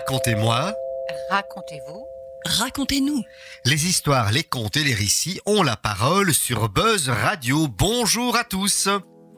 Racontez-moi. Racontez-vous. Racontez-nous. Les histoires, les contes et les récits ont la parole sur Buzz Radio. Bonjour à tous.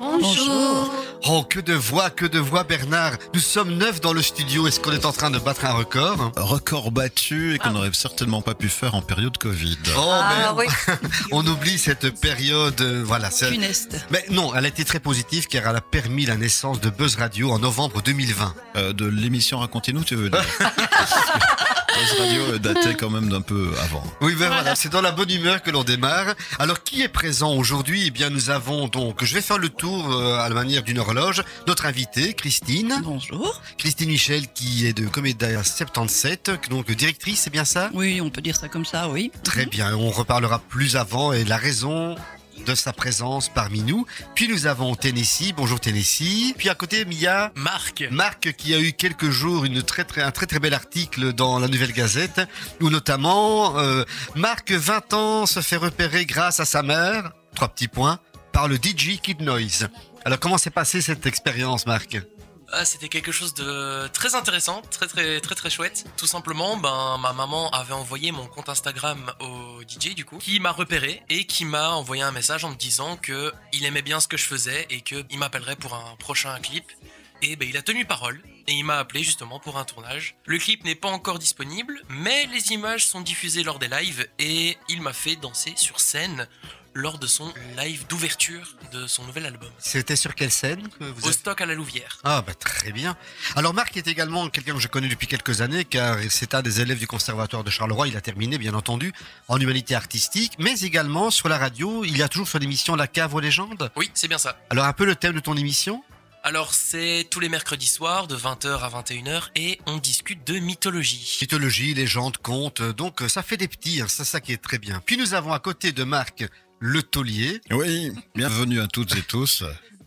Bonjour. Oh, que de voix, que de voix, Bernard. Nous sommes neuf dans le studio. Est-ce qu'on est en train de battre un record? Record battu et qu'on n'aurait certainement pas pu faire en période Covid. Oh, Ah mais oui. on oublie cette période. euh, Voilà. Funeste. Mais non, elle a été très positive car elle a permis la naissance de Buzz Radio en novembre 2020. Euh, de l'émission Racontez-nous, tu veux dire? Buzz Radio euh, datait quand même d'un peu avant. Oui, ben voilà, c'est dans la bonne humeur que l'on démarre. Alors, qui est présent aujourd'hui? Eh bien, nous avons donc, je vais faire le tour euh, à la manière d'une horloge. Notre invitée, Christine. Bonjour. Christine Michel, qui est de Comédia 77, donc directrice, c'est bien ça? Oui, on peut dire ça comme ça, oui. Très bien, on reparlera plus avant et la raison? De sa présence parmi nous. Puis nous avons Tennessee, bonjour Tennessee. Puis à côté, Mia, Marc. Marc qui a eu quelques jours une très, très, un très très bel article dans la Nouvelle Gazette où notamment euh, Marc, 20 ans, se fait repérer grâce à sa mère, trois petits points, par le DJ Kid Noise. Alors comment s'est passée cette expérience Marc? Ah, C'était quelque chose de très intéressant, très très très très chouette. Tout simplement, ben ma maman avait envoyé mon compte Instagram au DJ du coup, qui m'a repéré et qui m'a envoyé un message en me disant que il aimait bien ce que je faisais et que il m'appellerait pour un prochain clip. Et ben il a tenu parole et il m'a appelé justement pour un tournage. Le clip n'est pas encore disponible, mais les images sont diffusées lors des lives et il m'a fait danser sur scène lors de son live d'ouverture de son nouvel album. C'était sur quelle scène que vous Au stock à la Louvière. Ah bah très bien. Alors Marc est également quelqu'un que je connais depuis quelques années car c'est un des élèves du conservatoire de Charleroi. Il a terminé bien entendu en humanité artistique, mais également sur la radio. Il y a toujours son émission La Cave aux légendes. Oui, c'est bien ça. Alors un peu le thème de ton émission? Alors c'est tous les mercredis soirs de 20h à 21h et on discute de mythologie. Mythologie, légendes, contes. Donc ça fait des petits, hein, c'est ça qui est très bien. Puis nous avons à côté de Marc le taulier. Oui, bienvenue à toutes et tous.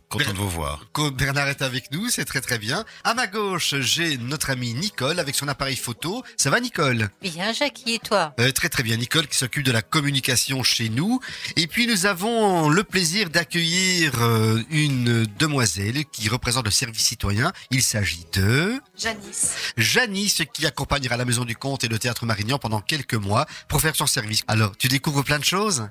Content de vous voir. Bernard est avec nous, c'est très très bien. À ma gauche, j'ai notre amie Nicole avec son appareil photo. Ça va Nicole? Bien, Jackie, et toi? Euh, très très bien, Nicole qui s'occupe de la communication chez nous. Et puis nous avons le plaisir d'accueillir euh, une demoiselle qui représente le service citoyen. Il s'agit de Janice. Janice qui accompagnera la Maison du Comte et le Théâtre Marignan pendant quelques mois pour faire son service. Alors, tu découvres plein de choses?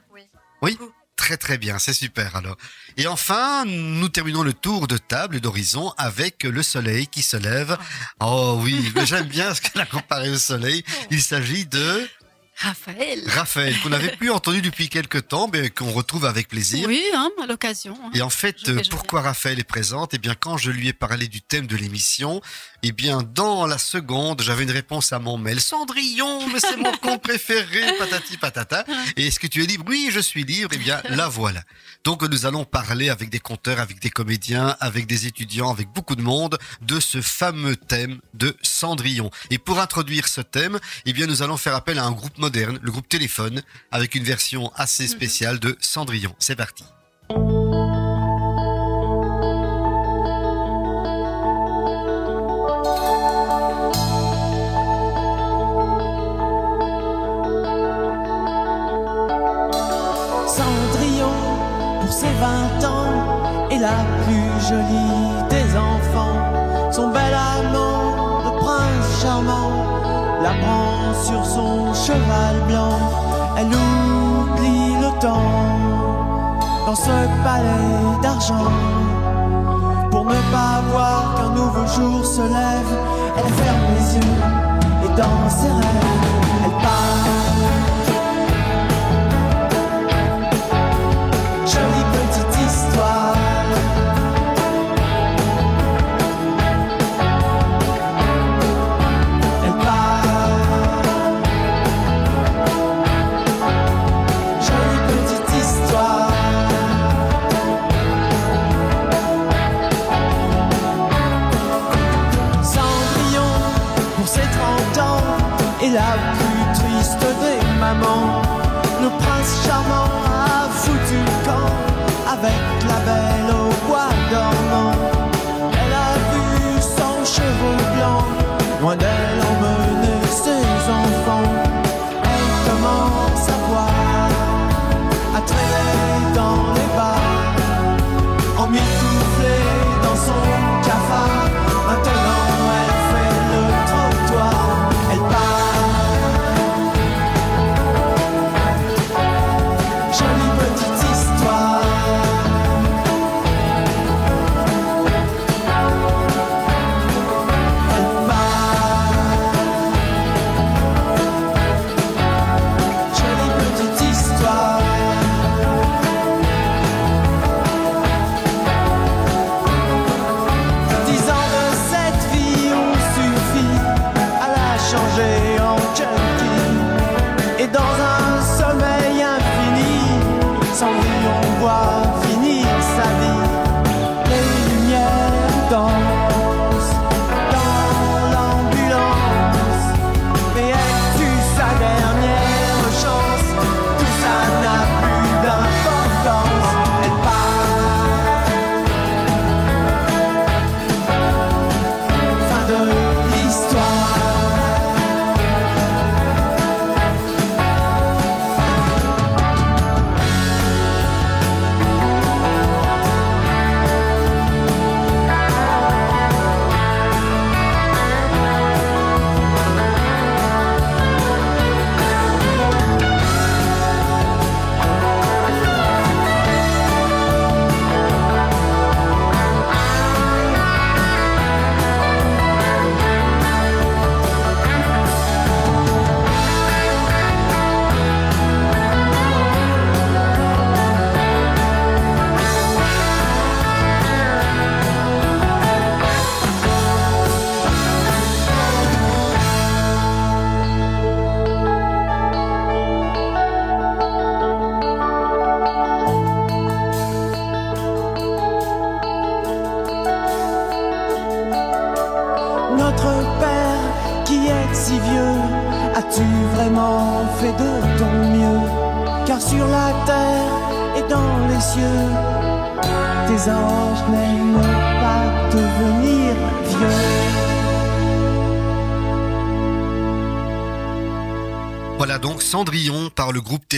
Oui. Très très bien, c'est super alors. Et enfin, nous terminons le tour de table d'horizon avec le soleil qui se lève. Oh oui, j'aime bien ce qu'elle a comparé au soleil. Il s'agit de Raphaël. Raphaël, qu'on n'avait plus entendu depuis quelques temps, mais qu'on retrouve avec plaisir. Oui, hein, à l'occasion. hein. Et en fait, euh, pourquoi Raphaël est présente? Eh bien, quand je lui ai parlé du thème de l'émission, eh bien, dans la seconde, j'avais une réponse à mon mail. Cendrillon, mais c'est mon compte préféré, patati patata. Et est-ce que tu es libre? Oui, je suis libre. Eh bien, la voilà. Donc, nous allons parler avec des conteurs, avec des comédiens, avec des étudiants, avec beaucoup de monde, de ce fameux thème de Cendrillon. Et pour introduire ce thème, eh bien, nous allons faire appel à un groupe moderne, le groupe Téléphone, avec une version assez spéciale de Cendrillon. C'est parti. Est la plus jolie des enfants. Son bel amant, le prince charmant, la prend sur son cheval blanc. Elle oublie le temps dans ce palais d'argent. Pour ne pas voir qu'un nouveau jour se lève, elle ferme les yeux et dans ses rêves, elle part. Avec la belle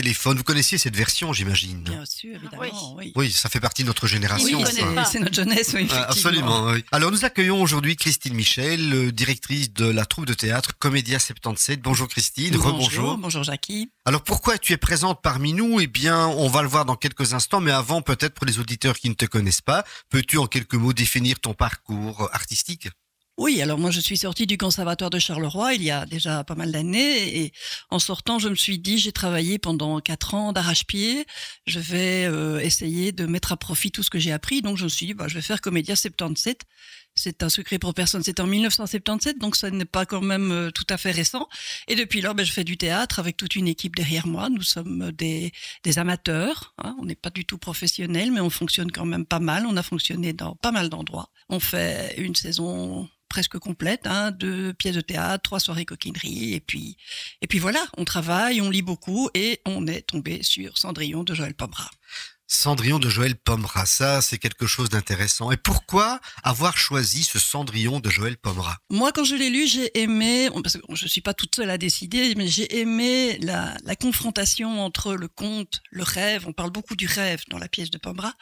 Téléphone. Vous connaissiez cette version, j'imagine Bien sûr, évidemment, oui. Oui, ça fait partie de notre génération. Oui, c'est notre jeunesse, oui, Ah, effectivement. Absolument, oui. Alors nous accueillons aujourd'hui Christine Michel, euh, directrice de la troupe de théâtre Comédia 77. Bonjour Christine, Bonjour, rebonjour. bonjour Jackie. Alors pourquoi tu es présente parmi nous? Eh bien, on va le voir dans quelques instants, mais avant, peut-être pour les auditeurs qui ne te connaissent pas, peux-tu en quelques mots définir ton parcours artistique? Oui, alors moi je suis sortie du conservatoire de Charleroi il y a déjà pas mal d'années et en sortant je me suis dit j'ai travaillé pendant quatre ans d'arrache-pied, je vais euh, essayer de mettre à profit tout ce que j'ai appris donc je me suis dit bah, je vais faire Comédia 77. C'est un secret pour personne, c'est en 1977 donc ça n'est pas quand même euh, tout à fait récent et depuis lors ben, je fais du théâtre avec toute une équipe derrière moi, nous sommes des, des amateurs, hein. on n'est pas du tout professionnels mais on fonctionne quand même pas mal, on a fonctionné dans pas mal d'endroits. On fait une saison presque complète, hein, deux pièces de théâtre, trois soirées coquinerie, et puis, et puis voilà, on travaille, on lit beaucoup, et on est tombé sur Cendrillon de Joël Pomera. Cendrillon de Joël Pomera, ça c'est quelque chose d'intéressant. Et pourquoi avoir choisi ce Cendrillon de Joël Pomera Moi, quand je l'ai lu, j'ai aimé, parce que je suis pas toute seule à décider, mais j'ai aimé la, la confrontation entre le conte, le rêve, on parle beaucoup du rêve dans la pièce de Pomera,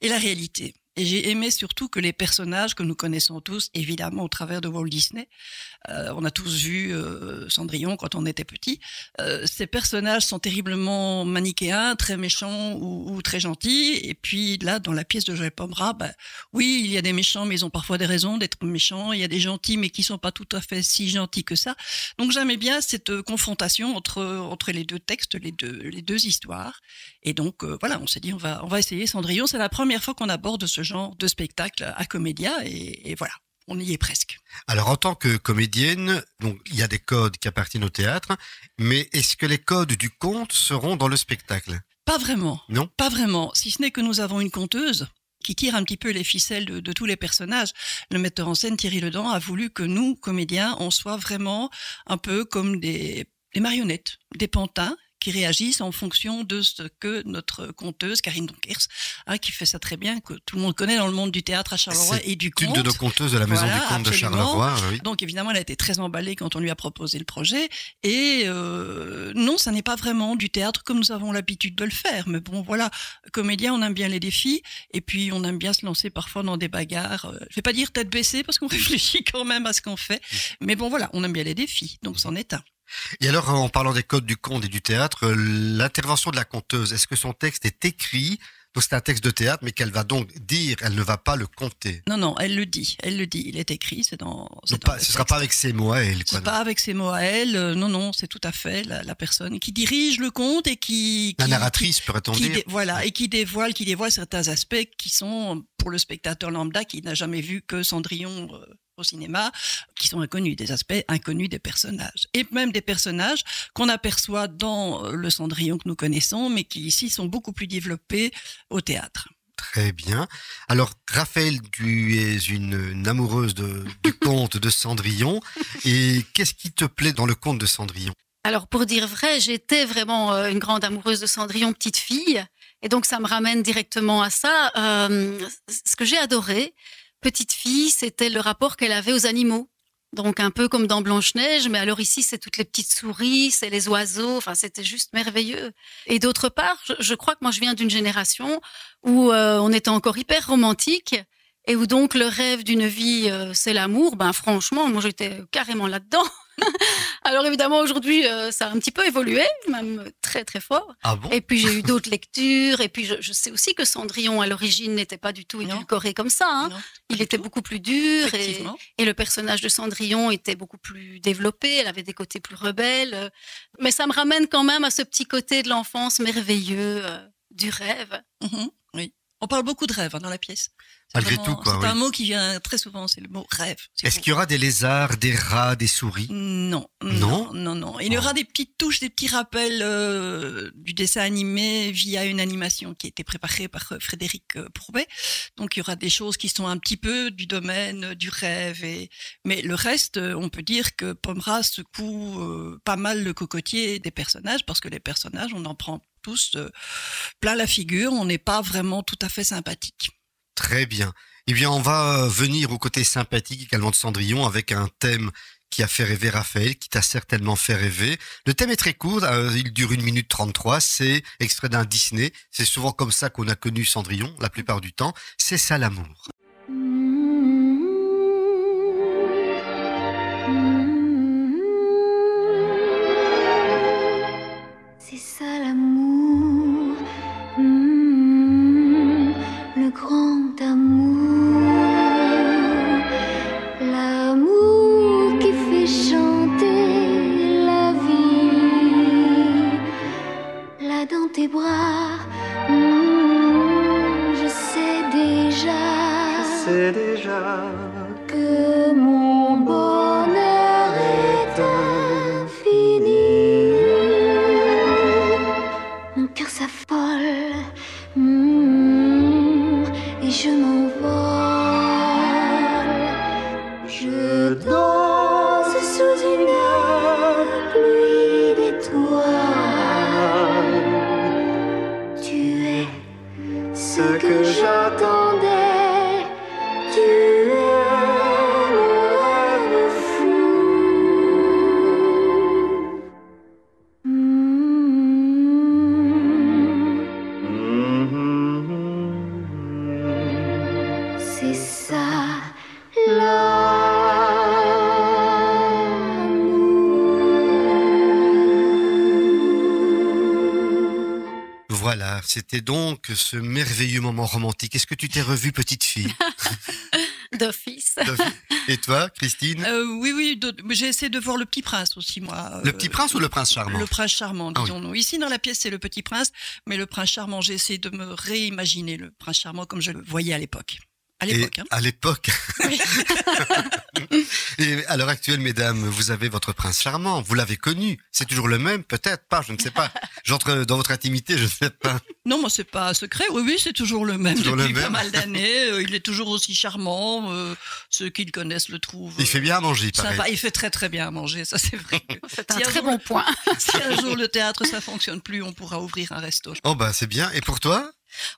et la réalité. Et j'ai aimé surtout que les personnages que nous connaissons tous, évidemment au travers de Walt Disney, euh, on a tous vu euh, Cendrillon quand on était petit, euh, ces personnages sont terriblement manichéens, très méchants ou, très gentils. Et puis là, dans la pièce de Joël Pomera, bah, oui, il y a des méchants, mais ils ont parfois des raisons d'être méchants. Il y a des gentils, mais qui sont pas tout à fait si gentils que ça. Donc j'aimais bien cette confrontation entre entre les deux textes, les deux les deux histoires. Et donc voilà, on s'est dit on va on va essayer Cendrillon. C'est la première fois qu'on aborde ce genre de spectacle à Comédia, et, et voilà on y est presque. Alors en tant que comédienne, donc il y a des codes qui appartiennent au théâtre, mais est-ce que les codes du conte seront dans le spectacle? Pas vraiment. Non? Pas vraiment. Si ce n'est que nous avons une conteuse qui tire un petit peu les ficelles de, de, tous les personnages. Le metteur en scène Thierry Ledan a voulu que nous, comédiens, on soit vraiment un peu comme des, des marionnettes, des pantins qui réagissent en fonction de ce que notre conteuse, Karine Donkers, hein, qui fait ça très bien, que tout le monde connaît dans le monde du théâtre à Charleroi et du conte. une de nos conteuses de la Maison voilà, du Conte de. Charleroi. Oui. Donc évidemment, elle a été très emballée quand on lui a proposé le projet. Et euh, non, ça n'est pas vraiment du théâtre comme nous avons l'habitude de le faire. Mais bon, voilà, comédien, on aime bien les défis. Et puis, on aime bien se lancer parfois dans des bagarres. Je vais pas dire tête baissée parce qu'on réfléchit quand même à ce qu'on fait. Mais bon, voilà, on aime bien les défis. Donc, c'en est un. Et alors, en parlant des codes du conte et du théâtre, euh, l'intervention de la conteuse, est-ce que son texte est écrit? Donc c'est un texte de théâtre, mais qu'elle va donc dire, elle ne va pas le compter. Non, non, elle le dit, elle le dit. Il est écrit, c'est dans. Pas, ce sera pas avec ses mots à elle. C'est pas avec ses mots à elle. euh, non, non, c'est tout à fait la, la, personne qui dirige le conte et qui. La narratrice, pourrait-on dire. Dé, voilà, et qui dévoile, qui dévoile certains aspects qui sont pour le spectateur lambda qui n'a jamais vu que Cendrillon. Euh, au cinéma, qui sont inconnus, des aspects inconnus des personnages. Et même des personnages qu'on aperçoit dans euh, le Cendrillon que nous connaissons, mais qui ici sont beaucoup plus développés au théâtre. Très bien. Alors, Raphaël, tu es une, une amoureuse de, du conte de Cendrillon. Et qu'est-ce qui te plaît dans le conte de Cendrillon? Alors, pour dire vrai, j'étais vraiment euh, une grande amoureuse de Cendrillon, petite fille. Et donc, ça me ramène directement à ça. Euh, ce que j'ai adoré, petite fille, c'était le rapport qu'elle avait aux animaux. Donc un peu comme dans Blanche-Neige, mais alors ici c'est toutes les petites souris, c'est les oiseaux, enfin c'était juste merveilleux. Et d'autre part, je, crois que moi je viens d'une génération où euh, on était encore hyper romantique et où donc le rêve d'une vie euh, c'est l'amour. Ben franchement, moi j'étais carrément là-dedans. Alors évidemment aujourd'hui euh, ça a un petit peu évolué, même très très fort. Ah bon? Et puis j'ai eu d'autres lectures et puis je, je, sais aussi que Cendrillon à l'origine n'était pas du tout édulcoré comme ça. Hein. Il était beaucoup plus dur et, le personnage de Cendrillon était beaucoup plus développé. Elle avait des côtés plus rebelles, mais ça me ramène quand même à ce petit côté de l'enfance merveilleux euh, du rêve. Oui. On parle beaucoup de rêve hein, dans la pièce. C'est Malgré vraiment- tout, quoi, C'est oui. un mot qui vient très souvent, c'est le mot rêve. Est-ce qu'il y aura des lézards, des rats, des souris? Non, Non? non, non, non. Il y aura Oh. des petites touches, des petits rappels euh, du dessin animé via une animation qui a été préparée par euh, Frédéric euh, Pourbet. Donc il y aura des choses qui sont un petit peu du domaine euh, du rêve. Et... Mais le reste, on peut dire que Pomera secoue pas mal le cocotier des personnages parce que les personnages, on en prend tous euh, plein la figure. On n'est pas vraiment tout à fait sympathique. Très bien. Eh bien, on va euh, venir au côté sympathique également de Cendrillon avec un thème qui a fait rêver Raphaël, qui t'a certainement fait rêver. Le thème est très court, euh, il dure une minute 33, c'est extrait d'un Disney. C'est souvent comme ça qu'on a connu Cendrillon, la plupart du temps. C'est ça l'amour. C'est c'était donc ce merveilleux moment romantique. Est-ce que tu t'es revue, petite fille D'office. Et toi, Christine Euh, oui, oui, j'ai essayé de voir le petit prince aussi, moi. Le Euh, petit prince ou le prince charmant Le prince charmant, Ah oui. disons-nous. Ici, dans la pièce, c'est le petit prince, mais le prince charmant, j'ai essayé de me réimaginer le prince charmant comme je le voyais à l'époque. À Et l'époque, hein. à l'époque. Oui. Et à l'heure actuelle, mesdames, vous avez votre prince charmant. Vous l'avez connu. C'est toujours le même, peut-être pas, je ne sais pas. J'entre dans votre intimité, je ne sais pas. Non, moi, c'est pas un secret. Oui, oui, c'est toujours le même Toujours le depuis pas même. mal d'années. Euh, il est toujours aussi charmant. euh, ceux qui le connaissent le trouvent. Il fait bien à manger, sympa. Il fait très très bien à manger, ça c'est vrai. C'est un Si un très bon point. si un jour le théâtre ça fonctionne plus, on pourra ouvrir un resto. Oh bah c'est bien. Et pour toi?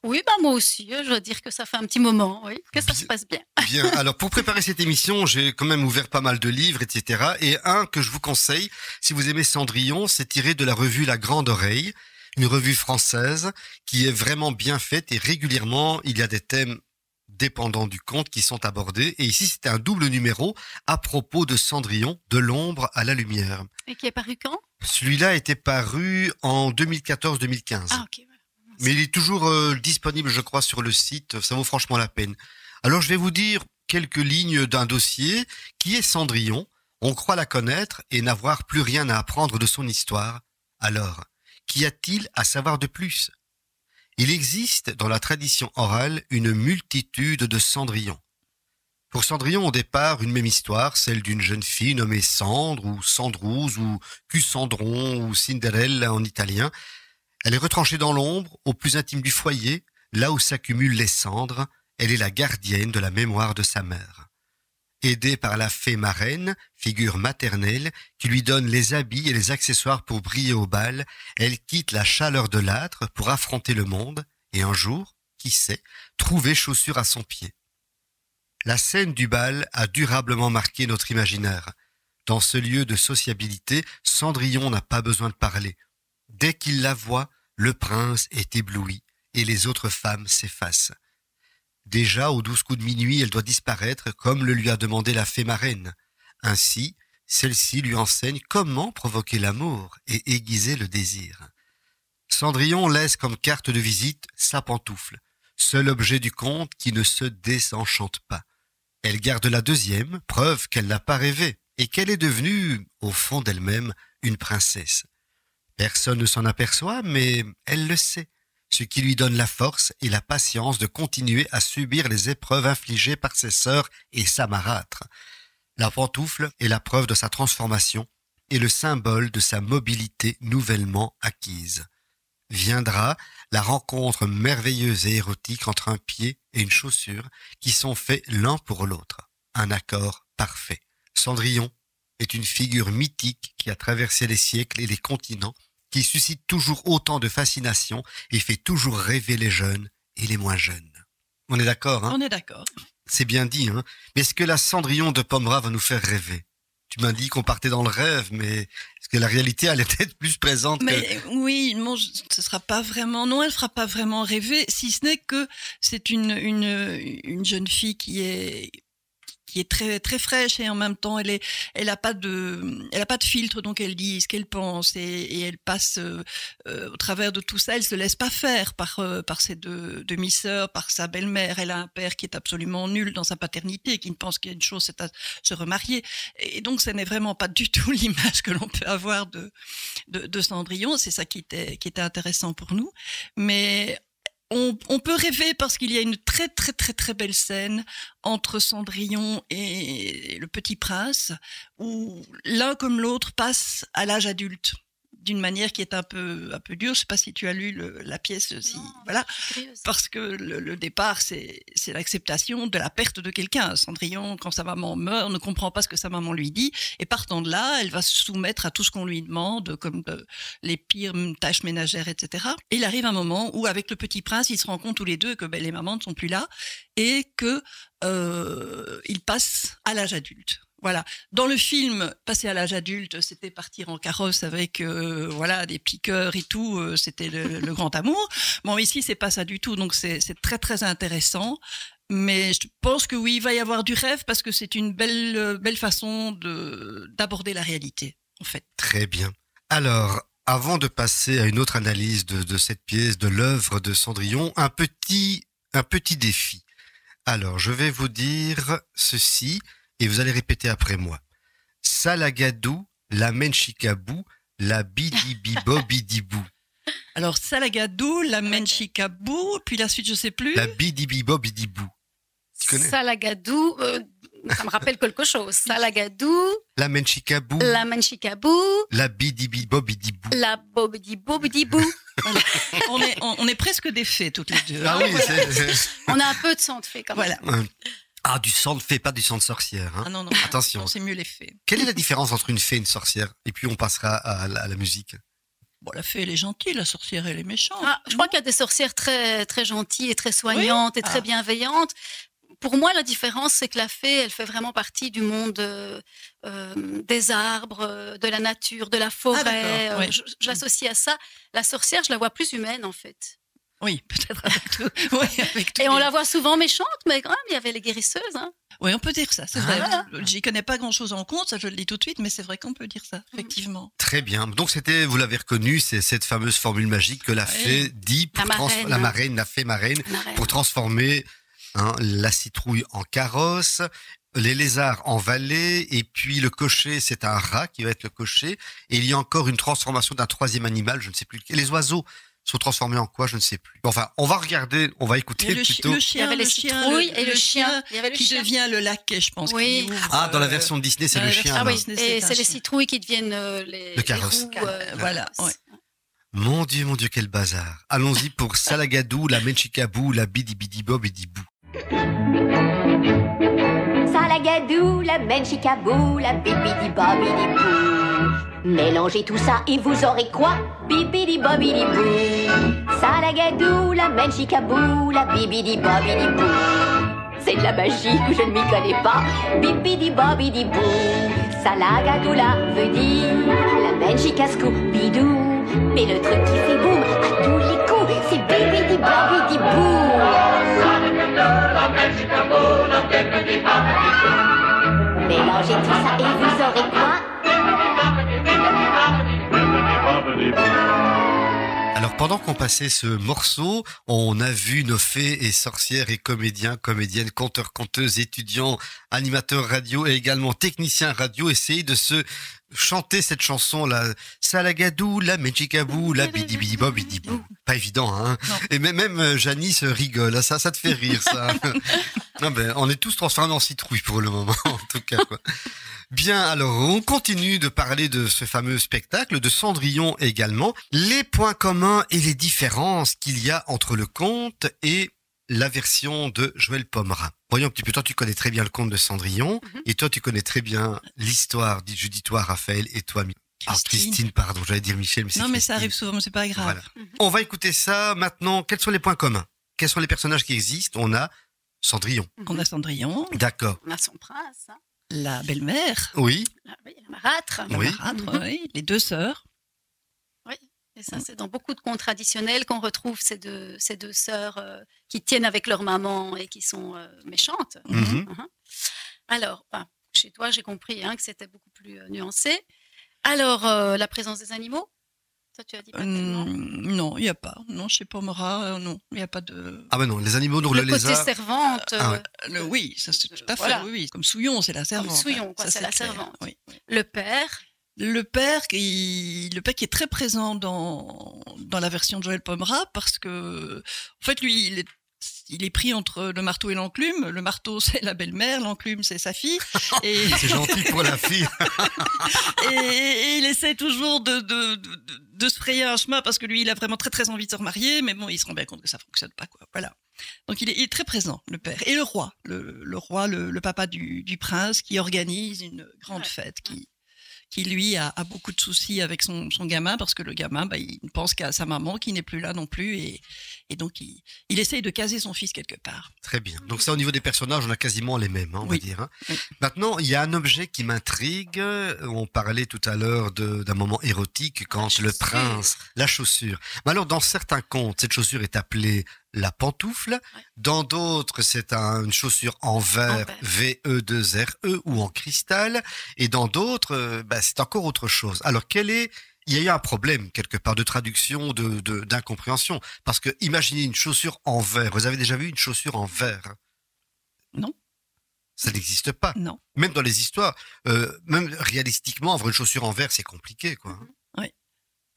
Oui, bah moi aussi, euh, je dois dire que ça fait un petit moment, oui, que ça se passe bien. Bien. Alors pour préparer cette émission, j'ai quand même ouvert pas mal de livres, etc. Et un que je vous conseille, si vous aimez Cendrillon, c'est tiré de la revue La Grande Oreille, une revue française qui est vraiment bien faite et régulièrement il y a des thèmes dépendants du conte qui sont abordés. Et ici c'est un double numéro à propos de Cendrillon, de l'ombre à la lumière. Et qui est paru quand? Celui-là était paru en 2014-2015. Ah, ok. Mais il est toujours euh, disponible, je crois, sur le site. Ça vaut franchement la peine. Alors, je vais vous dire quelques lignes d'un dossier qui est Cendrillon. On croit la connaître et n'avoir plus rien à apprendre de son histoire. Alors, qu'y a-t-il à savoir de plus? Il existe dans la tradition orale une multitude de Cendrillons. Pour Cendrillon, au départ, une même histoire, celle d'une jeune fille nommée Cendre ou Cendrouse ou Cucendron ou Cinderella en italien, elle est retranchée dans l'ombre, au plus intime du foyer, là où s'accumulent les cendres. Elle est la gardienne de la mémoire de sa mère. Aidée par la fée marraine, figure maternelle, qui lui donne les habits et les accessoires pour briller au bal, elle quitte la chaleur de l'âtre pour affronter le monde, et un jour, qui sait, trouver chaussure à son pied. La scène du bal a durablement marqué notre imaginaire. Dans ce lieu de sociabilité, Cendrillon n'a pas besoin de parler. Dès qu'il la voit, le prince est ébloui et les autres femmes s'effacent. Déjà, aux douze coups de minuit, elle doit disparaître comme le lui a demandé la fée marraine. Ainsi, celle-ci lui enseigne comment provoquer l'amour et aiguiser le désir. Cendrillon laisse comme carte de visite sa pantoufle, seul objet du conte qui ne se désenchante pas. Elle garde la deuxième, preuve qu'elle n'a pas rêvé et qu'elle est devenue, au fond d'elle-même, une princesse. Personne ne s'en aperçoit, mais elle le sait. ce qui lui donne la force et la patience de continuer à subir les épreuves infligées par ses sœurs et sa marâtre. La pantoufle est la preuve de sa transformation et le symbole de sa mobilité nouvellement acquise. Viendra la rencontre merveilleuse et érotique entre un pied et une chaussure qui sont faits l'un pour l'autre. Un accord parfait. Cendrillon est une figure mythique qui a traversé les siècles et les continents, qui suscite toujours autant de fascination et fait toujours rêver les jeunes et les moins jeunes. On est d'accord, hein? On est d'accord. C'est bien dit, hein? Mais est-ce que la Cendrillon de Pommera va nous faire rêver? Tu m'as dit qu'on partait dans le rêve, mais est-ce que la réalité elle est peut-être plus présente que... Mais oui, non, ce sera pas vraiment. Non, elle fera pas vraiment rêver, si ce n'est que c'est une, une une jeune fille qui est qui est très très fraîche et en même temps elle est elle a pas de elle a pas de filtre donc elle dit ce qu'elle pense et, et elle passe euh, euh, au travers de tout ça elle se laisse pas faire par euh, par ses deux demi-sœurs par sa belle-mère elle a un père qui est absolument nul dans sa paternité qui ne pense qu'il y a une chose c'est à se remarier et donc ce n'est vraiment pas du tout l'image que l'on peut avoir de de, de Cendrillon. C'est ça qui était, qui était intéressant pour nous. Mais on, peut rêver parce qu'il y a une très très très très belle scène entre Cendrillon et le Petit Prince où l'un comme l'autre passe à l'âge adulte d'une manière qui est un peu un peu dure. Je sais pas si tu as lu le- la pièce. Si voilà, parce que le, le départ, c'est c'est l'acceptation de la perte de quelqu'un. Cendrillon, quand sa maman meurt, ne comprend pas ce que sa maman lui dit, et partant de là, elle va se soumettre à tout ce qu'on lui demande, comme de- les pires tâches ménagères, etc. Et il arrive un moment où, avec le petit prince, ils se rendent compte tous les deux que ben, les mamans ne sont plus là et que euh, ils passent à l'âge adulte. Voilà. Dans le film, passer à l'âge adulte, c'était partir en carrosse avec euh, voilà des piqueurs et tout. euh, c'était le, grand amour. Bon, ici, c'est pas ça du tout. Donc, c'est c'est très très intéressant. Mais je pense que oui, il va y avoir du rêve parce que c'est une belle euh, belle façon de d'aborder la réalité, en fait. Très bien. Alors, avant de passer à une autre analyse de, de cette pièce, de l'œuvre de Cendrillon, un petit, un petit défi. Alors, je vais vous dire ceci et vous allez répéter après moi. Salagadou, la menchikabou, la bidibibobidibou. Alors, Salagadou, la Menchikabou, puis la suite, je sais plus. La bidibibobidibou. Tu connais? Salagadou, euh, ça me rappelle quelque chose. Salagadou, La menchikabou, la manchikabou, la bidibibobidibou. la bobdi bobdi bou. on, est, on, on est presque des fées toutes les deux. Ah hein. oui, On a un peu de sang de fée quand même. Voilà. Ah, du sang de fée, pas du sang de sorcière. Hein. Ah non, non. Attention. C'est mieux les fées. Quelle est la différence entre une fée et une sorcière? Et puis on passera à la, à la musique. Bon, la fée, elle est gentille, la sorcière, elle est méchante. Ah, je crois qu'il y a des sorcières très, très gentilles et très soignantes et très Ah. bienveillantes. Pour moi, la différence, c'est que la fée, elle fait vraiment partie du monde euh, euh, des arbres, euh, de la nature, de la forêt. Euh, oui. je- J'associe à ça. La sorcière, je la vois plus humaine, en fait. Oui, peut-être avec tout. Oui, avec tous Et on les- la voit souvent méchante, mais quand même, il y avait les guérisseuses. Hein. Oui, on peut dire ça, c'est Ah. vrai. J'y connais pas grand-chose en compte, ça je le dis tout de suite, mais c'est vrai qu'on peut dire ça, effectivement. Très bien. Donc c'était, vous l'avez reconnu, c'est cette fameuse formule magique que la Oui. fée dit pour La trans- marraine. la marraine, la fée marraine, pour transformer hein, la citrouille en carrosse, les lézards en valet, et puis le cocher, c'est un rat qui va être le cocher. Et il y a encore une transformation d'un troisième animal, je ne sais plus. lequel. Les oiseaux sont transformés en quoi, je ne sais plus. Enfin, on va regarder, on va écouter le, chi- plutôt. le Il y chien, avait les le chien, citrouilles le- et le, chien. Qui chien. devient le laquais, je pense. Oui. ouvre, Ah, dans la euh, version de Disney, c'est le chien. Ah oui, et c'est les chien. citrouilles qui deviennent euh, les, Le carrosse. les roues, euh, Voilà, ouais. Mon Dieu, mon Dieu, quel bazar. Allons-y pour Salagadou, la Menchikabou, la Bidibidibobidibou. Salagadou, la menchikabou, la bibidi-bobidi-bou. Mélangez tout ça et vous aurez quoi? Bibidi-bobidi-bou. Salagadou, la menchikabou, la bibidi-bobidi-bou. C'est de la magie ou je ne m'y connais pas. Bibidi-bobidi-bou. Salagadoula veut dire la menchikascou bidou. Mais le truc qui fait boum à tous les coups, c'est bibidi-bobidi-bou. Alors pendant qu'on passait ce morceau, on a vu nos fées et sorcières et comédiens, comédiennes, conteurs, conteuses, étudiants, animateurs radio et également techniciens radio essayer de se chanter cette chanson là, Salagadou, la Mechikabou, la Bidi Bidi Bob Bidi Bou. Pas évident, hein. Non. Et même, même euh, Janice rigole, hein, ça, ça te fait rire, ça. non, ben, on est tous transformés en citrouille pour le moment, en tout cas, quoi. Bien, alors, on continue de parler de ce fameux spectacle, de Cendrillon également. Les points communs et les différences qu'il y a entre le conte et la version de Joël Pomerin. Voyons un petit peu, toi tu connais très bien le conte de Cendrillon, Mhm. et toi tu connais très bien l'histoire, dit- je dis toi Raphaël, et toi Mi- ah, Christine. Christine, pardon, j'allais dire Michel, mais c'est Non, mais Christine. ça arrive souvent, mais c'est pas grave. Voilà. On va écouter ça maintenant. Quels sont les points communs? Quels sont les personnages qui existent? On a Cendrillon. On a Cendrillon, D'accord. On a son prince, hein. la belle-mère, Oui. la, oui, la marâtre. la Oui. marâtre, Mhm. oui, les deux sœurs. Et ça, c'est dans beaucoup de contes traditionnels qu'on retrouve ces deux, ces deux sœurs euh, qui tiennent avec leur maman et qui sont euh, méchantes. Mhm. Mhm. Alors, ben, chez toi, j'ai compris hein, que c'était beaucoup plus euh, nuancé. Alors, euh, la présence des animaux? Ça, tu as dit pas tellement. Non, il n'y a pas. Non, chez Pomera, euh, non, il n'y a pas de. Ah ben non, les animaux, donc Le, le, côté lézard. servante, Ah ouais. Le- oui, ça c'est tout à fait. Voilà. Oui, oui. Comme Souillon, c'est la servante. Souillon, hein. quoi, Ça, c'est la clair, servante. Oui. le père. Le père, qui, le père qui est très présent dans, dans la version de Joël Pomera parce que, en fait, lui, il est, il est pris entre le marteau et l'enclume. Le marteau, c'est la belle-mère, l'enclume, c'est sa fille. Et, C'est gentil pour la fille. et, et il essaie toujours de, de, de, de se frayer un chemin parce que lui, il a vraiment très très envie de se remarier, mais bon, il se rend bien compte que ça fonctionne pas, quoi. Voilà. Donc il est, il est très présent, le père. Et le roi, le, le roi, le, le papa du, du prince, qui organise une grande fête, qui, qui lui a, a beaucoup de soucis avec son, son gamin parce que le gamin, bah, il ne pense qu'à sa maman qui n'est plus là non plus et, et donc il, il essaye de caser son fils quelque part. Très bien. Donc ça, au niveau des personnages, on a quasiment les mêmes, hein, on Oui. va dire. hein. Oui. Maintenant, il y a un objet qui m'intrigue. On parlait tout à l'heure d'un moment érotique quand le prince, la chaussure. Mais alors, dans certains contes, cette chaussure est appelée la pantoufle. Dans d'autres, c'est un- une chaussure en verre, En V-E-2-R-E E ou en cristal. Et dans d'autres, euh, bah, c'est encore autre chose. Alors, quel est il y a eu un problème quelque part de traduction, de de- d'incompréhension. Parce que imaginez une chaussure en verre. Vous avez déjà vu une chaussure en verre? Non. Ça n'existe pas. Non. Même dans les histoires, euh, même réalistiquement, avoir une chaussure en verre, c'est compliqué, quoi.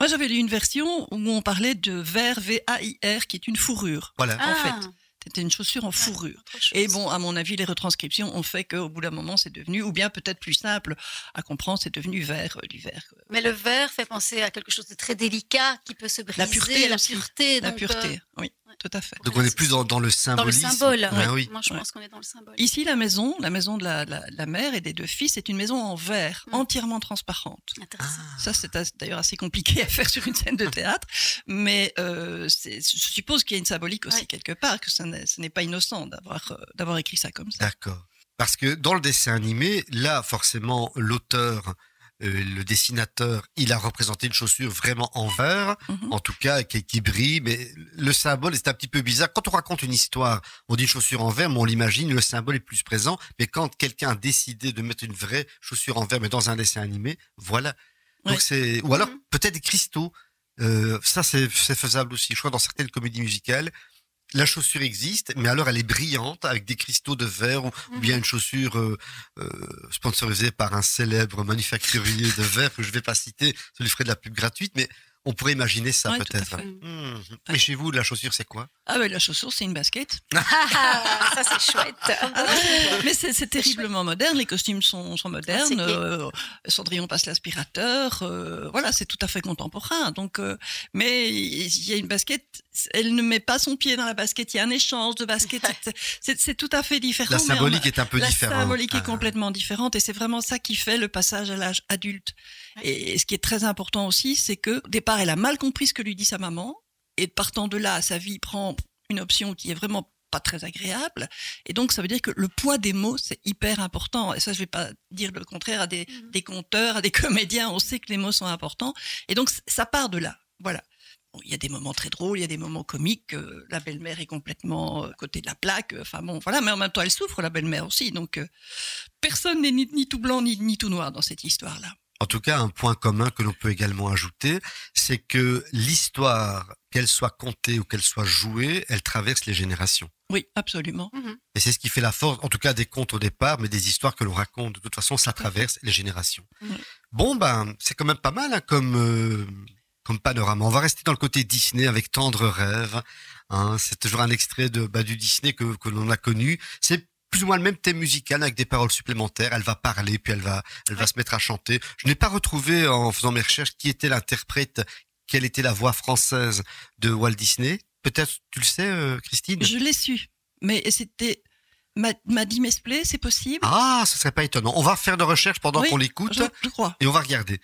Moi, j'avais lu une version où on parlait de verre, V-A-I-R, qui est une fourrure. Voilà. En fait, Ah, C'était une chaussure en fourrure. autre chose. Et bon, à mon avis, les retranscriptions ont fait qu'au bout d'un moment, c'est devenu, ou bien peut-être plus simple à comprendre, c'est devenu vert, euh, du vert. euh, Mais le verre fait penser à quelque chose de très délicat qui peut se briser. La pureté la aussi. pureté. La donc, pureté, euh, oui. Tout à fait. Donc on est plus dans, dans le dans le symbolisme. symbole. Ben ouais. oui. Moi, je Ouais. pense qu'on est dans le symbole. Ici, la maison, la maison de la, la, la mère et des deux fils, c'est une maison en verre, Mm. entièrement transparente. Intéressant. Ah. Ça, c'est d'ailleurs assez compliqué à faire sur une scène de théâtre, mais euh, je suppose qu'il y a une symbolique aussi Ouais. quelque part, que ce n'est pas innocent d'avoir euh, d'avoir écrit ça comme ça. D'accord. Parce que dans le dessin animé, là, forcément, l'auteur, euh, le dessinateur, il a représenté une chaussure vraiment en verre, Mhm. en tout cas, qui, qui brille, mais le symbole, c'est un petit peu bizarre. Quand on raconte une histoire, on dit une chaussure en verre, mais on l'imagine, le symbole est plus présent. Mais quand quelqu'un a décidé de mettre une vraie chaussure en verre, mais dans un dessin animé, voilà. Donc c'est, ou alors Mhm. peut-être des cristaux. Euh, ça, c'est c'est faisable aussi. Je crois dans certaines comédies musicales, la chaussure existe, mais alors elle est brillante avec des cristaux de verre ou, bien une chaussure euh, euh, sponsorisée par un célèbre manufacturier de verre que je vais pas citer, ça lui ferait de la pub gratuite, mais on pourrait imaginer ça Ouais, peut-être. Hmm. Mais chez vous, la chaussure, c'est quoi? Ah ben la chaussure, c'est une basket. Ah, ça, c'est chouette. Mais c'est c'est terriblement moderne, les costumes sont, sont Ah, modernes, euh, Cendrillon passe l'aspirateur, euh, voilà, c'est tout à fait contemporain. Donc, euh, mais il y a une basket, elle ne met pas son pied dans la basket, il y a un échange de baskets, c'est- tout à fait différent. La mais on symbolique est un peu la différente. symbolique Ah. est complètement différente et c'est vraiment ça qui fait le passage à l'âge adulte. Et ce qui est très important aussi, c'est que au départ, elle a mal compris ce que lui dit sa maman et partant de là, sa vie prend une option qui est vraiment pas très agréable. Et donc, ça veut dire que le poids des mots, c'est hyper important. Et ça, je vais pas dire le contraire à des, Mhm. des conteurs, à des comédiens. On sait que les mots sont importants. Et donc, ça part de là. Voilà. Il y a des moments très drôles, il y a des moments comiques. euh, la belle-mère est complètement euh, côté de la plaque. Enfin bon, voilà. Mais en même temps, elle souffre, la belle-mère aussi. Donc, euh, personne n'est ni, ni tout blanc ni, ni tout noir dans cette histoire-là. En tout cas, un point commun que l'on peut également ajouter, c'est que l'histoire, qu'elle soit contée ou qu'elle soit jouée, elle traverse les générations. Oui, absolument. Et c'est ce qui fait la force, en tout cas des contes au départ, mais des histoires que l'on raconte. De toute façon, ça traverse les générations. Bon, ben, c'est quand même pas mal hein, comme, euh, comme panorama. On va rester dans le côté Disney avec Tendre Rêve. Hein, c'est toujours un extrait de, bah, du Disney que, que l'on a connu. C'est plus ou moins le même thème musical avec des paroles supplémentaires. Elle va parler, puis elle va, elle va se mettre à chanter. Je n'ai pas retrouvé en faisant mes recherches qui était l'interprète, quelle était la voix française de Walt Disney. Peut-être, tu le sais, euh, Christine? Je l'ai su, mais c'était m'a m'a dit Mesplay, c'est possible? Ah, ce serait pas étonnant. On va faire de recherches pendant Oui, qu'on l'écoute je, je crois. et on va regarder.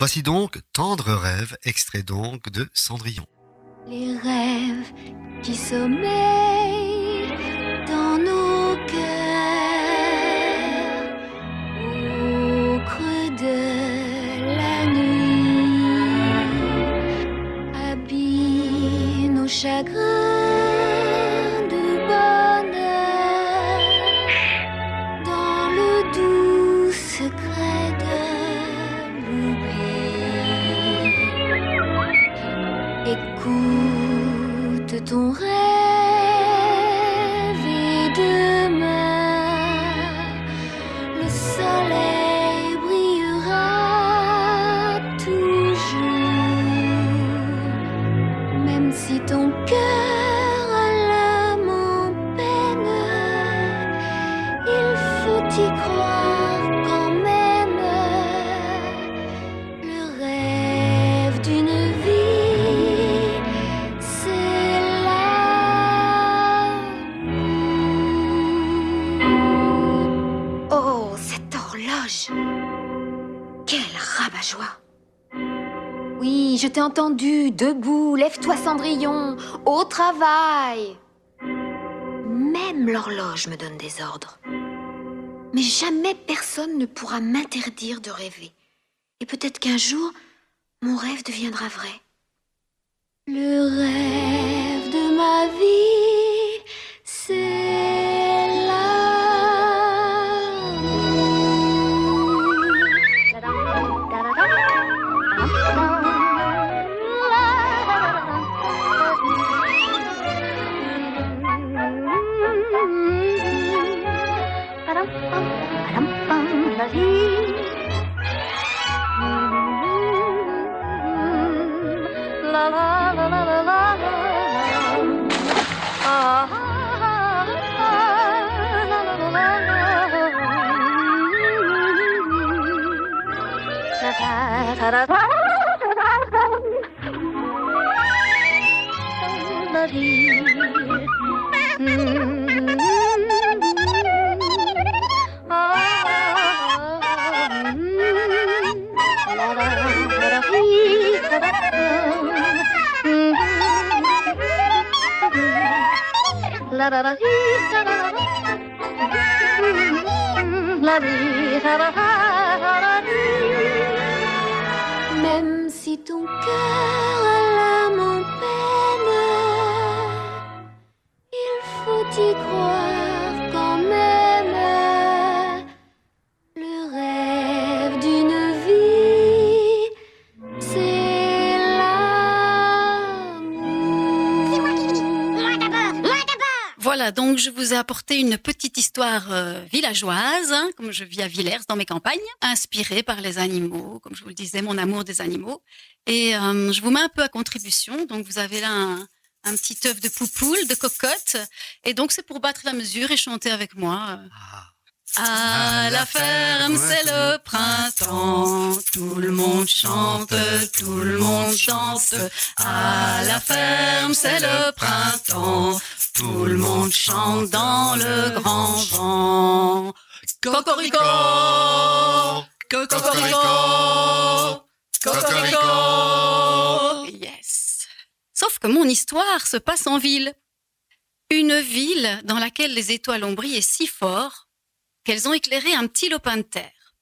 Voici donc Tendre rêve, extrait donc de Cendrillon. Les rêves qui sommeillent dans nos cœurs au creux de la nuit habillent nos chagrins ton Oui, je t'ai entendu, debout, lève-toi Cendrillon, au travail Même l'horloge me donne des ordres. Mais jamais personne ne pourra m'interdire de rêver. Et peut-être qu'un jour, mon rêve deviendra vrai. Le rêve de ma vie, La. La la la la Même si ton cœur a l'âme croire quand même. Le rêve d'une vie, c'est l'amour. Voilà, donc je vous ai apporté une petite histoire euh, villageoise, hein, comme je vis à Villers dans mes campagnes, inspirée par les animaux, comme je vous le disais, mon amour des animaux. Et euh, je vous mets un peu à contribution. Donc vous avez là un, un petit œuf de poupoule, de cocotte. Et donc c'est pour battre la mesure et chanter avec moi. euh, À la ferme, c'est le printemps. Tout le monde chante, tout le monde chante. À la ferme, c'est le printemps. Tout le monde chante dans le grand vent. Cocorico Cocorico Cocorico Yes. Sauf que mon histoire se passe en ville. Une ville dans laquelle les étoiles ont brillé si fort qu'elles ont éclairé un petit lopin de terre.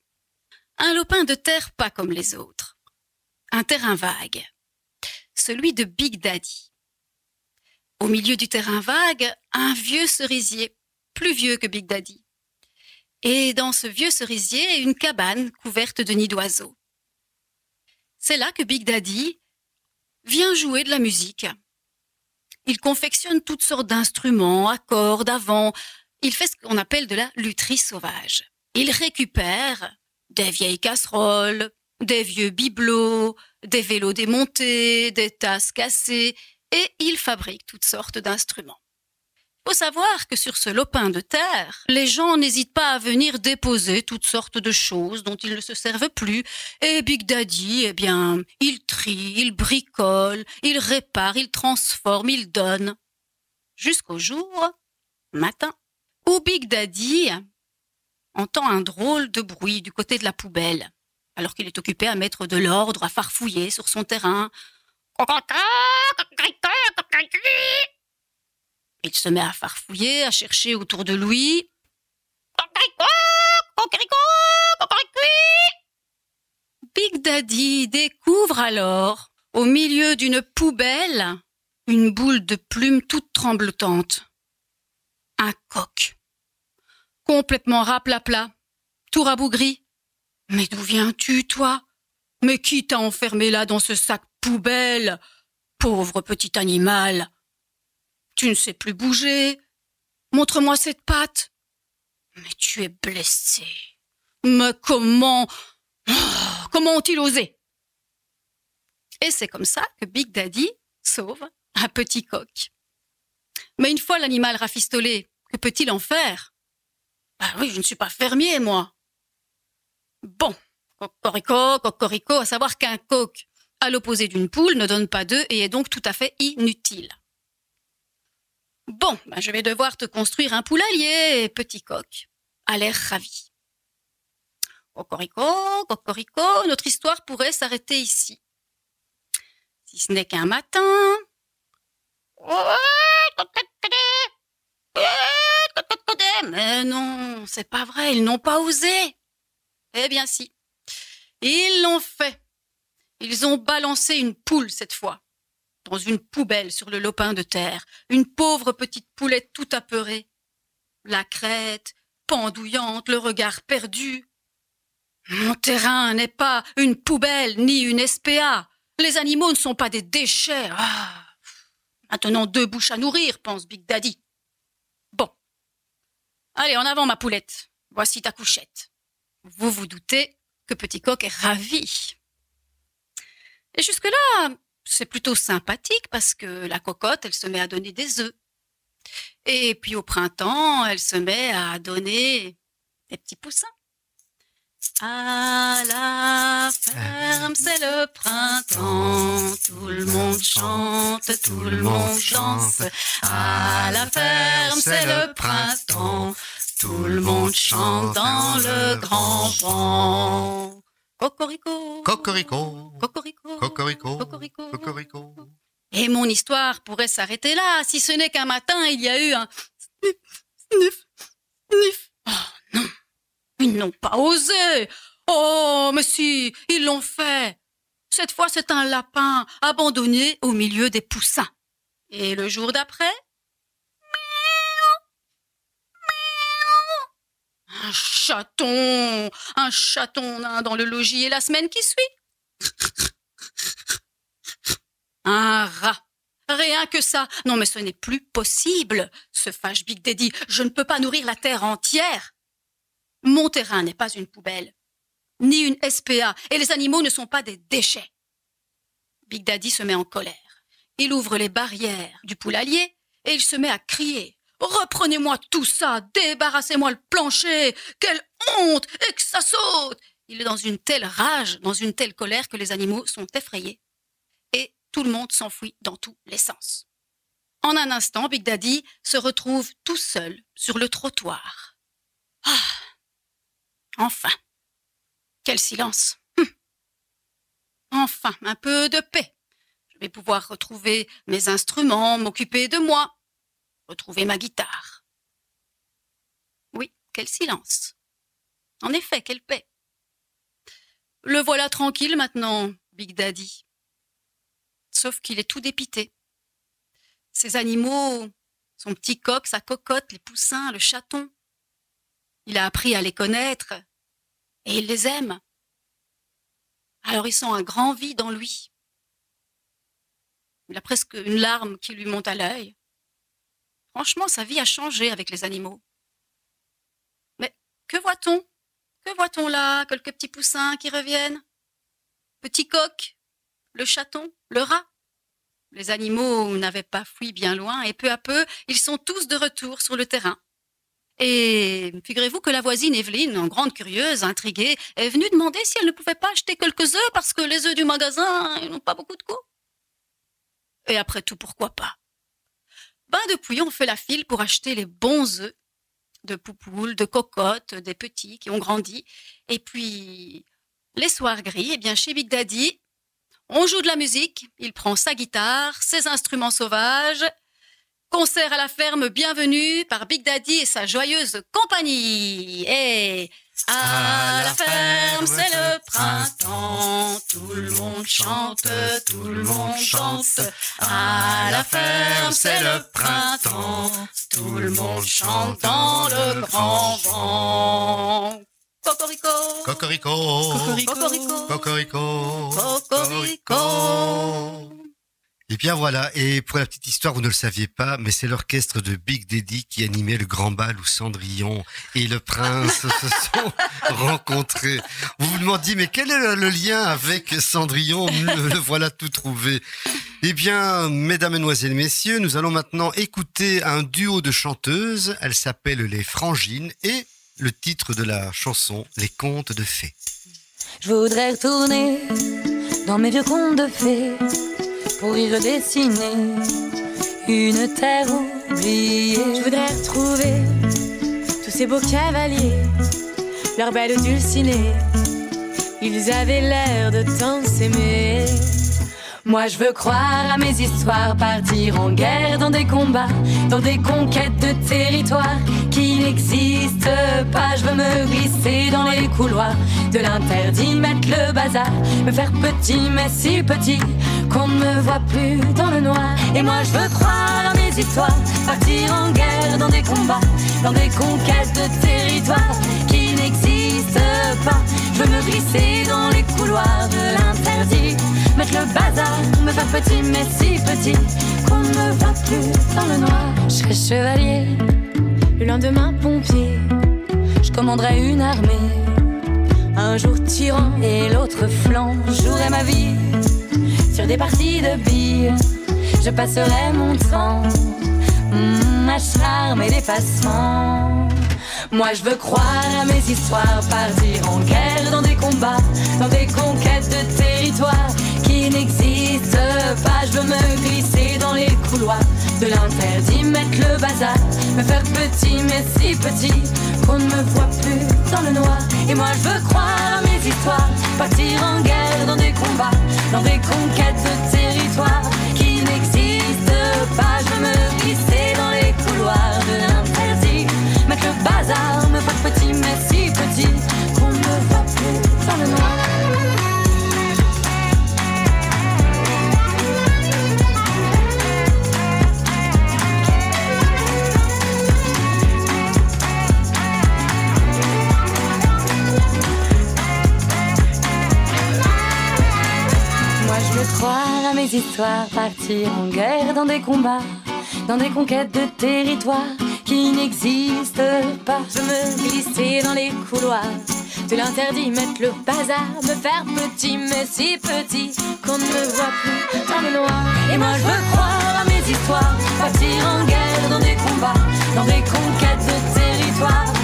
Un lopin de terre pas comme les autres. Un terrain vague. Celui de Big Daddy. Au milieu du terrain vague, un vieux cerisier, plus vieux que Big Daddy. Et dans ce vieux cerisier, une cabane couverte de nids d'oiseaux. C'est là que Big Daddy vient jouer de la musique. Il confectionne toutes sortes d'instruments, à vent. Il fait ce qu'on appelle de la lutherie sauvage. Il récupère des vieilles casseroles, des vieux bibelots, des vélos démontés, des tasses cassées, et il fabrique toutes sortes d'instruments. Faut savoir que sur ce lopin de terre, les gens n'hésitent pas à venir déposer toutes sortes de choses dont ils ne se servent plus, et Big Daddy, eh bien, il trie, il bricole, il répare, il transforme, il donne. Jusqu'au jour, matin, où Big Daddy entend un drôle de bruit du côté de la poubelle, alors qu'il est occupé à mettre de l'ordre, à farfouiller sur son terrain. Il se met à farfouiller, à chercher autour de lui. Big Daddy découvre alors, au milieu d'une poubelle, une boule de plumes toute tremblotante. Un coq. Complètement raplapla, tout rabougri. Mais d'où viens-tu, toi? Mais qui t'a enfermé là dans ce sac poubelle? Pauvre petit animal Tu ne sais plus bouger Montre-moi cette patte Mais tu es blessé Mais comment? Oh, Comment ont-ils osé? Et c'est comme ça que Big Daddy sauve un petit coq. Mais une fois l'animal rafistolé, que peut-il en faire? Ah oui, je ne suis pas fermier, moi. Bon, cocorico, cocorico, à savoir qu'un coq, à l'opposé d'une poule, ne donne pas d'œufs et est donc tout à fait inutile. Bon, ben je vais devoir te construire un poulailler, petit coq, à l'air ravi. Cocorico, cocorico, notre histoire pourrait s'arrêter ici. Si ce n'est qu'un matin. Mais non, c'est pas vrai, ils n'ont pas osé. Eh bien si. Ils l'ont fait. Ils ont balancé une poule cette fois, dans une poubelle sur le lopin de terre, une pauvre petite poulette tout apeurée. La crête, pendouillante, le regard perdu. Mon terrain n'est pas une poubelle ni une SPA. Les animaux ne sont pas des déchets. Ah. Maintenant deux bouches à nourrir, pense Big Daddy. Bon. Allez, en avant, ma poulette. Voici ta couchette. Vous vous doutez que Petit Coq est ravi. Et jusque-là, c'est plutôt sympathique parce que la cocotte, elle se met à donner des œufs. Et puis au printemps, elle se met à donner des petits poussins. À la ferme, c'est le printemps. Tout le monde chante, tout le monde danse. À la ferme, c'est le printemps. Tout le monde chante dans le grand vent. Cocorico. Cocorico. Cocorico. Cocorico. Cocorico. Cocorico. Et mon histoire pourrait s'arrêter là, si ce n'est qu'un matin, il y a eu un sniff, sniff, sniff. Oh non, ils n'ont pas osé. Oh, mais si, ils l'ont fait. Cette fois, c'est un lapin abandonné au milieu des poussins. Et le jour d'après? Un chaton, un chaton dans le logis et la semaine qui suit. Un rat. Rien que ça. Non, mais ce n'est plus possible, se fâche Big Daddy. Je ne peux pas nourrir la terre entière. Mon terrain n'est pas une poubelle, ni une SPA, et les animaux ne sont pas des déchets. Big Daddy se met en colère. Il ouvre les barrières du poulailler et il se met à crier. Reprenez-moi tout ça, débarrassez-moi le plancher, quelle honte, et que ça saute. Il est dans une telle rage, dans une telle colère que les animaux sont effrayés. Et tout le monde s'enfuit dans tous les sens. En un instant, Big Daddy se retrouve tout seul sur le trottoir. Ah Enfin Quel silence Hum. Enfin, un peu de paix. Je vais pouvoir retrouver mes instruments, m'occuper de moi, retrouver ma guitare. Oui, quel silence. En effet, quelle paix. Le voilà tranquille maintenant, Big Daddy. Sauf qu'il est tout dépité. Ces animaux, son petit coq, sa cocotte, les poussins, le chaton, il a appris à les connaître et il les aime. Alors il sent un grand vide en lui. Il a presque une larme qui lui monte à l'œil. Franchement, sa vie a changé avec les animaux. Mais que voit-on? Que voit-on là? Quelques petits poussins qui reviennent? Petit coq, le chaton, le rat? Les animaux n'avaient pas fui bien loin et peu à peu, ils sont tous de retour sur le terrain. Et figurez-vous que la voisine Evelyne, en grande curieuse, intriguée, est venue demander si elle ne pouvait pas acheter quelques œufs parce que les œufs du magasin n'ont pas beaucoup de goût. Et après tout, pourquoi pas? Ben depuis, on fait la file pour acheter les bons œufs de poupoules, de cocottes, des petits qui ont grandi. Et puis, les soirs gris, eh bien, chez Big Daddy, on joue de la musique, il prend sa guitare, ses instruments sauvages. Concert à la ferme, bienvenue par Big Daddy et sa joyeuse compagnie. À la ferme, c'est le printemps, tout le monde chante, tout le monde chante. À la ferme, c'est le printemps, tout le monde chante dans le grand vent. Cocorico, Cocorico. cocorico, Cocorico. cocorico. Et bien voilà, et pour la petite histoire, vous ne le saviez pas, mais c'est l'orchestre de Big Daddy qui animait le grand bal où Cendrillon et le prince se sont rencontrés. Vous vous demandiez, mais quel est le lien avec Cendrillon? Le, le voilà tout trouvé. Eh bien, mesdames, mesdemoiselles, messieurs, nous allons maintenant écouter un duo de chanteuses. Elles s'appellent les Frangines et le titre de la chanson, Les Contes de Fées. Je voudrais retourner dans mes vieux contes de fées pour y redessiner une terre oubliée. Je voudrais retrouver tous ces beaux cavaliers, leurs belles dulcinées. Ils avaient l'air de tant s'aimer. Moi je veux croire à mes histoires, partir en guerre dans des combats, dans des conquêtes de territoires qui n'existent pas. Je veux me glisser dans les couloirs de l'interdit, mettre le bazar, me faire petit mais si petit qu'on ne me voit plus dans le noir. Et moi je veux croire à mes histoires, partir en guerre dans des combats, dans des conquêtes de territoires qui n'existent pas. Je veux me glisser dans les couloirs de l'interdit, mettre le bazar, me faire petit mais si petit qu'on ne me voit plus dans le noir. Je serai chevalier, le lendemain pompier, je commanderai une armée. Un jour tyran et l'autre flanc, jouerai ma vie sur des parties de billes. Je passerai mon temps mm, à charmer les passants. Moi je veux croire à mes histoires, partir en guerre dans des combats, dans des conquêtes de territoires qui n'existent pas. Je veux me glisser dans les couloirs de l'interdit, mettre le bazar, me faire petit mais si petit qu'on ne me voit plus dans le noir. Et moi je veux croire à mes histoires, partir en guerre dans des combats, dans des conquêtes de territoires mes histoires, partir en guerre dans des combats, dans des conquêtes de territoires qui n'existent pas. Je me glisser dans les couloirs de l'interdit, mettre le bazar, me faire petit mais si petit qu'on ne me voit plus dans le noir. Et moi je veux croire à mes histoires, partir en guerre dans des combats, dans des conquêtes de territoires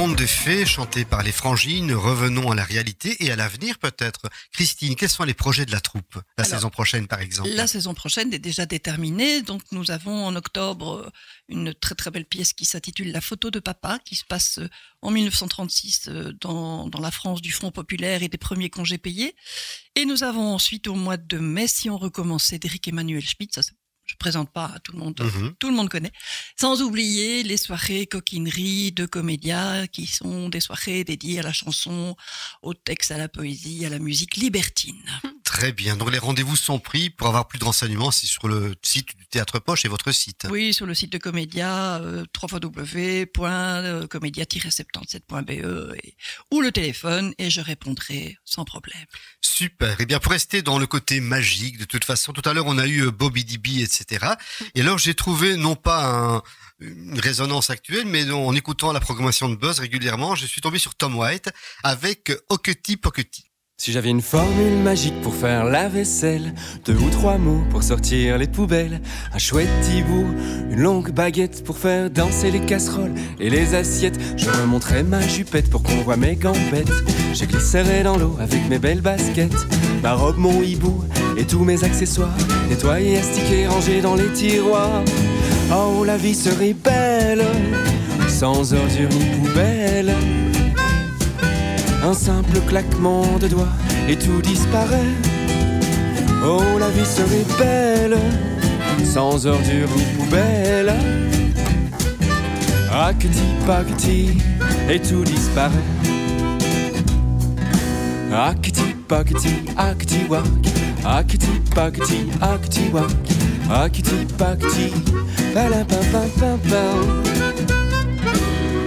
contes de fées chantés par les frangines, revenons à la réalité et à l'avenir peut-être. Christine, quels sont les projets de la troupe la Alors, saison prochaine par exemple? La saison prochaine est déjà déterminée. Donc, nous avons en octobre euh, une très très belle pièce qui s'intitule La photo de papa, qui se passe euh, en 1936 euh, dans, dans la France du Front populaire et des premiers congés payés. Et nous avons ensuite au mois de mai, si on recommençait, d'Éric Emmanuel Schmitt. Ça, c'est- je présente pas à tout le monde. Mhm. Tout le monde connaît. Sans oublier les soirées coquinerie de comédia qui sont des soirées dédiées à la chanson, au texte, à la poésie, à la musique libertine. Très bien, donc les rendez-vous sont pris. Pour avoir plus de renseignements, c'est sur le site du Théâtre Poche et votre site. Oui, sur le site de Comédia, euh, www.comédia-77.be E et- ou le téléphone et je répondrai sans problème. Super. Et bien pour rester dans le côté magique, de toute façon, tout à l'heure on a eu euh, Bobby DB, etc. Et alors j'ai trouvé non pas un- une résonance actuelle, mais en écoutant la programmation de Buzz régulièrement, je suis tombé sur Tom White avec Okety Pokety. Si j'avais une formule magique pour faire la vaisselle, deux ou trois mots pour sortir les poubelles, un chouette hibou, une longue baguette pour faire danser les casseroles et les assiettes, je remonterais ma jupette pour qu'on voit mes gambettes. Je glisserais dans l'eau avec mes belles baskets, ma robe, mon hibou et tous mes accessoires, nettoyés, astiqués, rangés dans les tiroirs. Oh, la vie serait belle, sans ordures ni poubelle. Un simple claquement de doigts et tout disparaît. Oh, la vie serait belle, sans ordures ni poubelle. Acti, pacti, et tout disparaît. Acti, pacti, acti, wak. Acti, pacti, acti, wak. Acti, pacti, pala, pam, pam, pam, pam.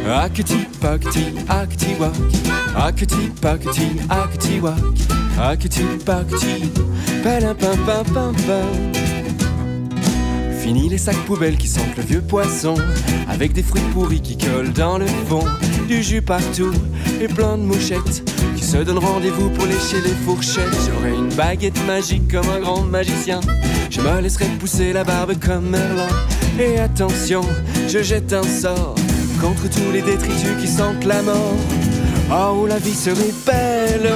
Akati pakati akati wak. Akati pakati akati wak. Akati pakati pam pam pam pam pam Fini les sacs poubelles qui sentent le vieux poisson Avec des fruits pourris qui collent dans le fond Du jus partout et plein de mouchettes Qui se donnent rendez-vous pour lécher les fourchettes. J'aurai une baguette magique comme un grand magicien. Je me laisserai pousser la barbe comme Merlin. Et attention, je jette un sort Contre tous les détritus qui sentent la mort Oh, la vie serait belle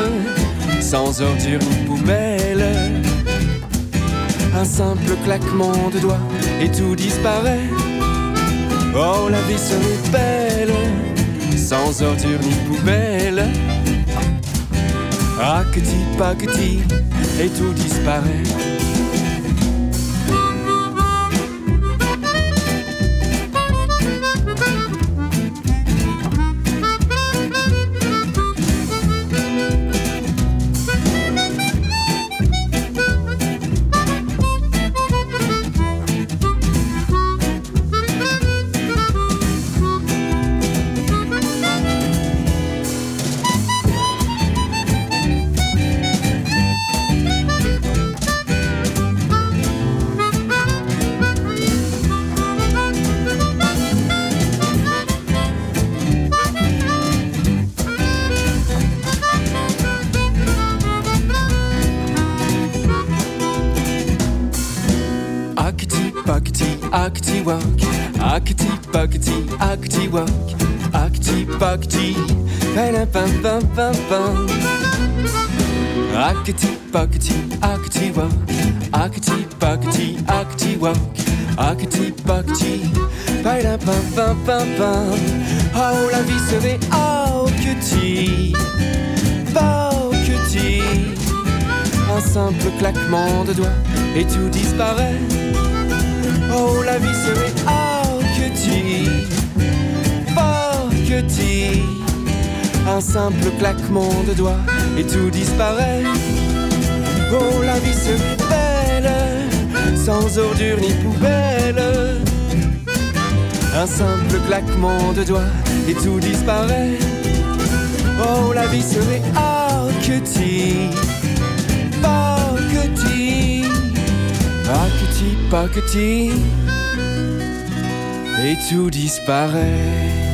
Sans ordures ni poubelle un simple claquement de doigts et tout disparaît. Oh, la vie serait belle, sans ordures ni poubelle. Acti, pacti, et tout disparaît. Pakati pam pam pam pam pam. Akati pakati akati wak Akati pakati akati wak Akati pakati pam pam pam pam pam. Oh la vie serait oh que tu Oh que tu un simple claquement de doigts et tout disparaît. Oh, la vie serait oh que tu, Un simple claquement de doigts et tout disparaît. Oh, la vie serait belle, sans ordures ni poubelle. Un simple claquement de doigts et tout disparaît. Oh, la vie serait oh que paketi, et tout disparaît.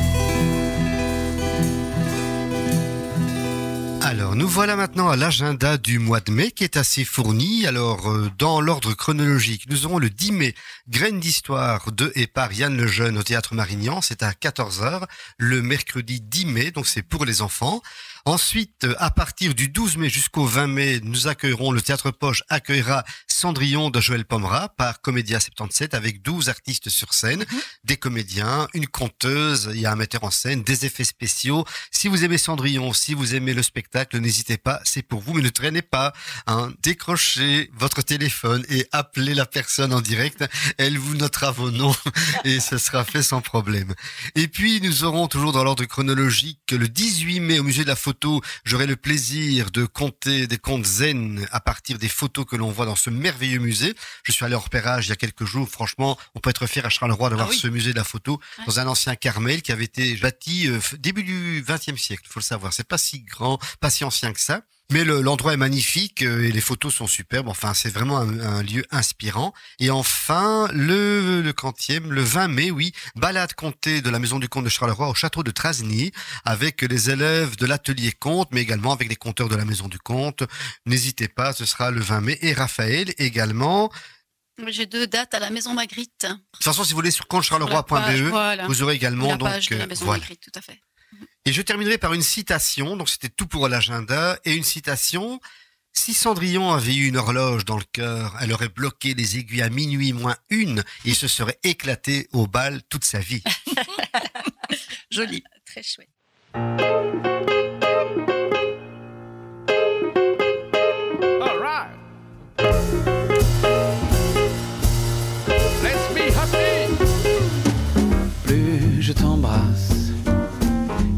Voilà maintenant à l'agenda du mois de mai qui est assez fourni. Alors, euh, dans l'ordre chronologique, nous aurons le 10 mai, Graine d'histoire de et par Yann Lejeune au Théâtre Marignan. C'est à 14h, le mercredi 10 mai, donc c'est pour les enfants. Ensuite, à partir du 12 mai jusqu'au 20 mai, nous accueillerons, le Théâtre Poche accueillera Cendrillon de Joël Pomera par Comédia 77 avec 12 artistes sur scène, Mhm. des comédiens, une conteuse, il y a un metteur en scène, des effets spéciaux. Si vous aimez Cendrillon, si vous aimez le spectacle, n'hésitez pas, c'est pour vous, mais ne traînez pas. Hein. Décrochez votre téléphone et appelez la personne en direct. Elle vous notera vos noms et ce sera fait sans problème. Et puis, nous aurons toujours dans l'ordre chronologique le 18 mai au musée de la photo, j'aurai le plaisir de compter des contes zen à partir des photos que l'on voit dans ce merveilleux musée. Je suis allé en repérage il y a quelques jours. Franchement, on peut être fier à Charleroi d'avoir Ah oui. ce musée de la photo Ouais. dans un ancien Carmel qui avait été bâti euh, début du XXe siècle. Il faut le savoir. C'est pas si grand, pas si ancien que ça. Mais le- l'endroit est magnifique euh, et les photos sont superbes. Enfin, c'est vraiment un, un lieu inspirant. Et enfin, le, le quantième, le 20 mai, oui, balade comptée de la Maison du Comte de Charleroi au château de Trasny avec les élèves de l'atelier Comte, mais également avec les compteurs de la Maison du Comte. N'hésitez pas, ce sera le 20 mai. Et Raphaël également. J'ai deux dates à la Maison Magritte. De toute façon, si vous voulez sur comptecharleroi.be, Voilà. E, vous aurez également la donc page de la euh, Maison voilà. Magritte, tout à fait. Et je terminerai par une citation. Donc c'était tout pour l'agenda et une citation. Si Cendrillon avait eu une horloge dans le cœur, elle aurait bloqué les aiguilles à minuit moins une et se serait éclaté au bal toute sa vie. Joli. Très chouette.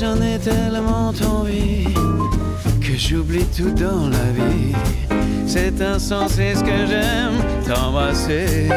J'en ai tellement envie que j'oublie tout dans la vie. C'est insensé ce que j'aime t'embrasser.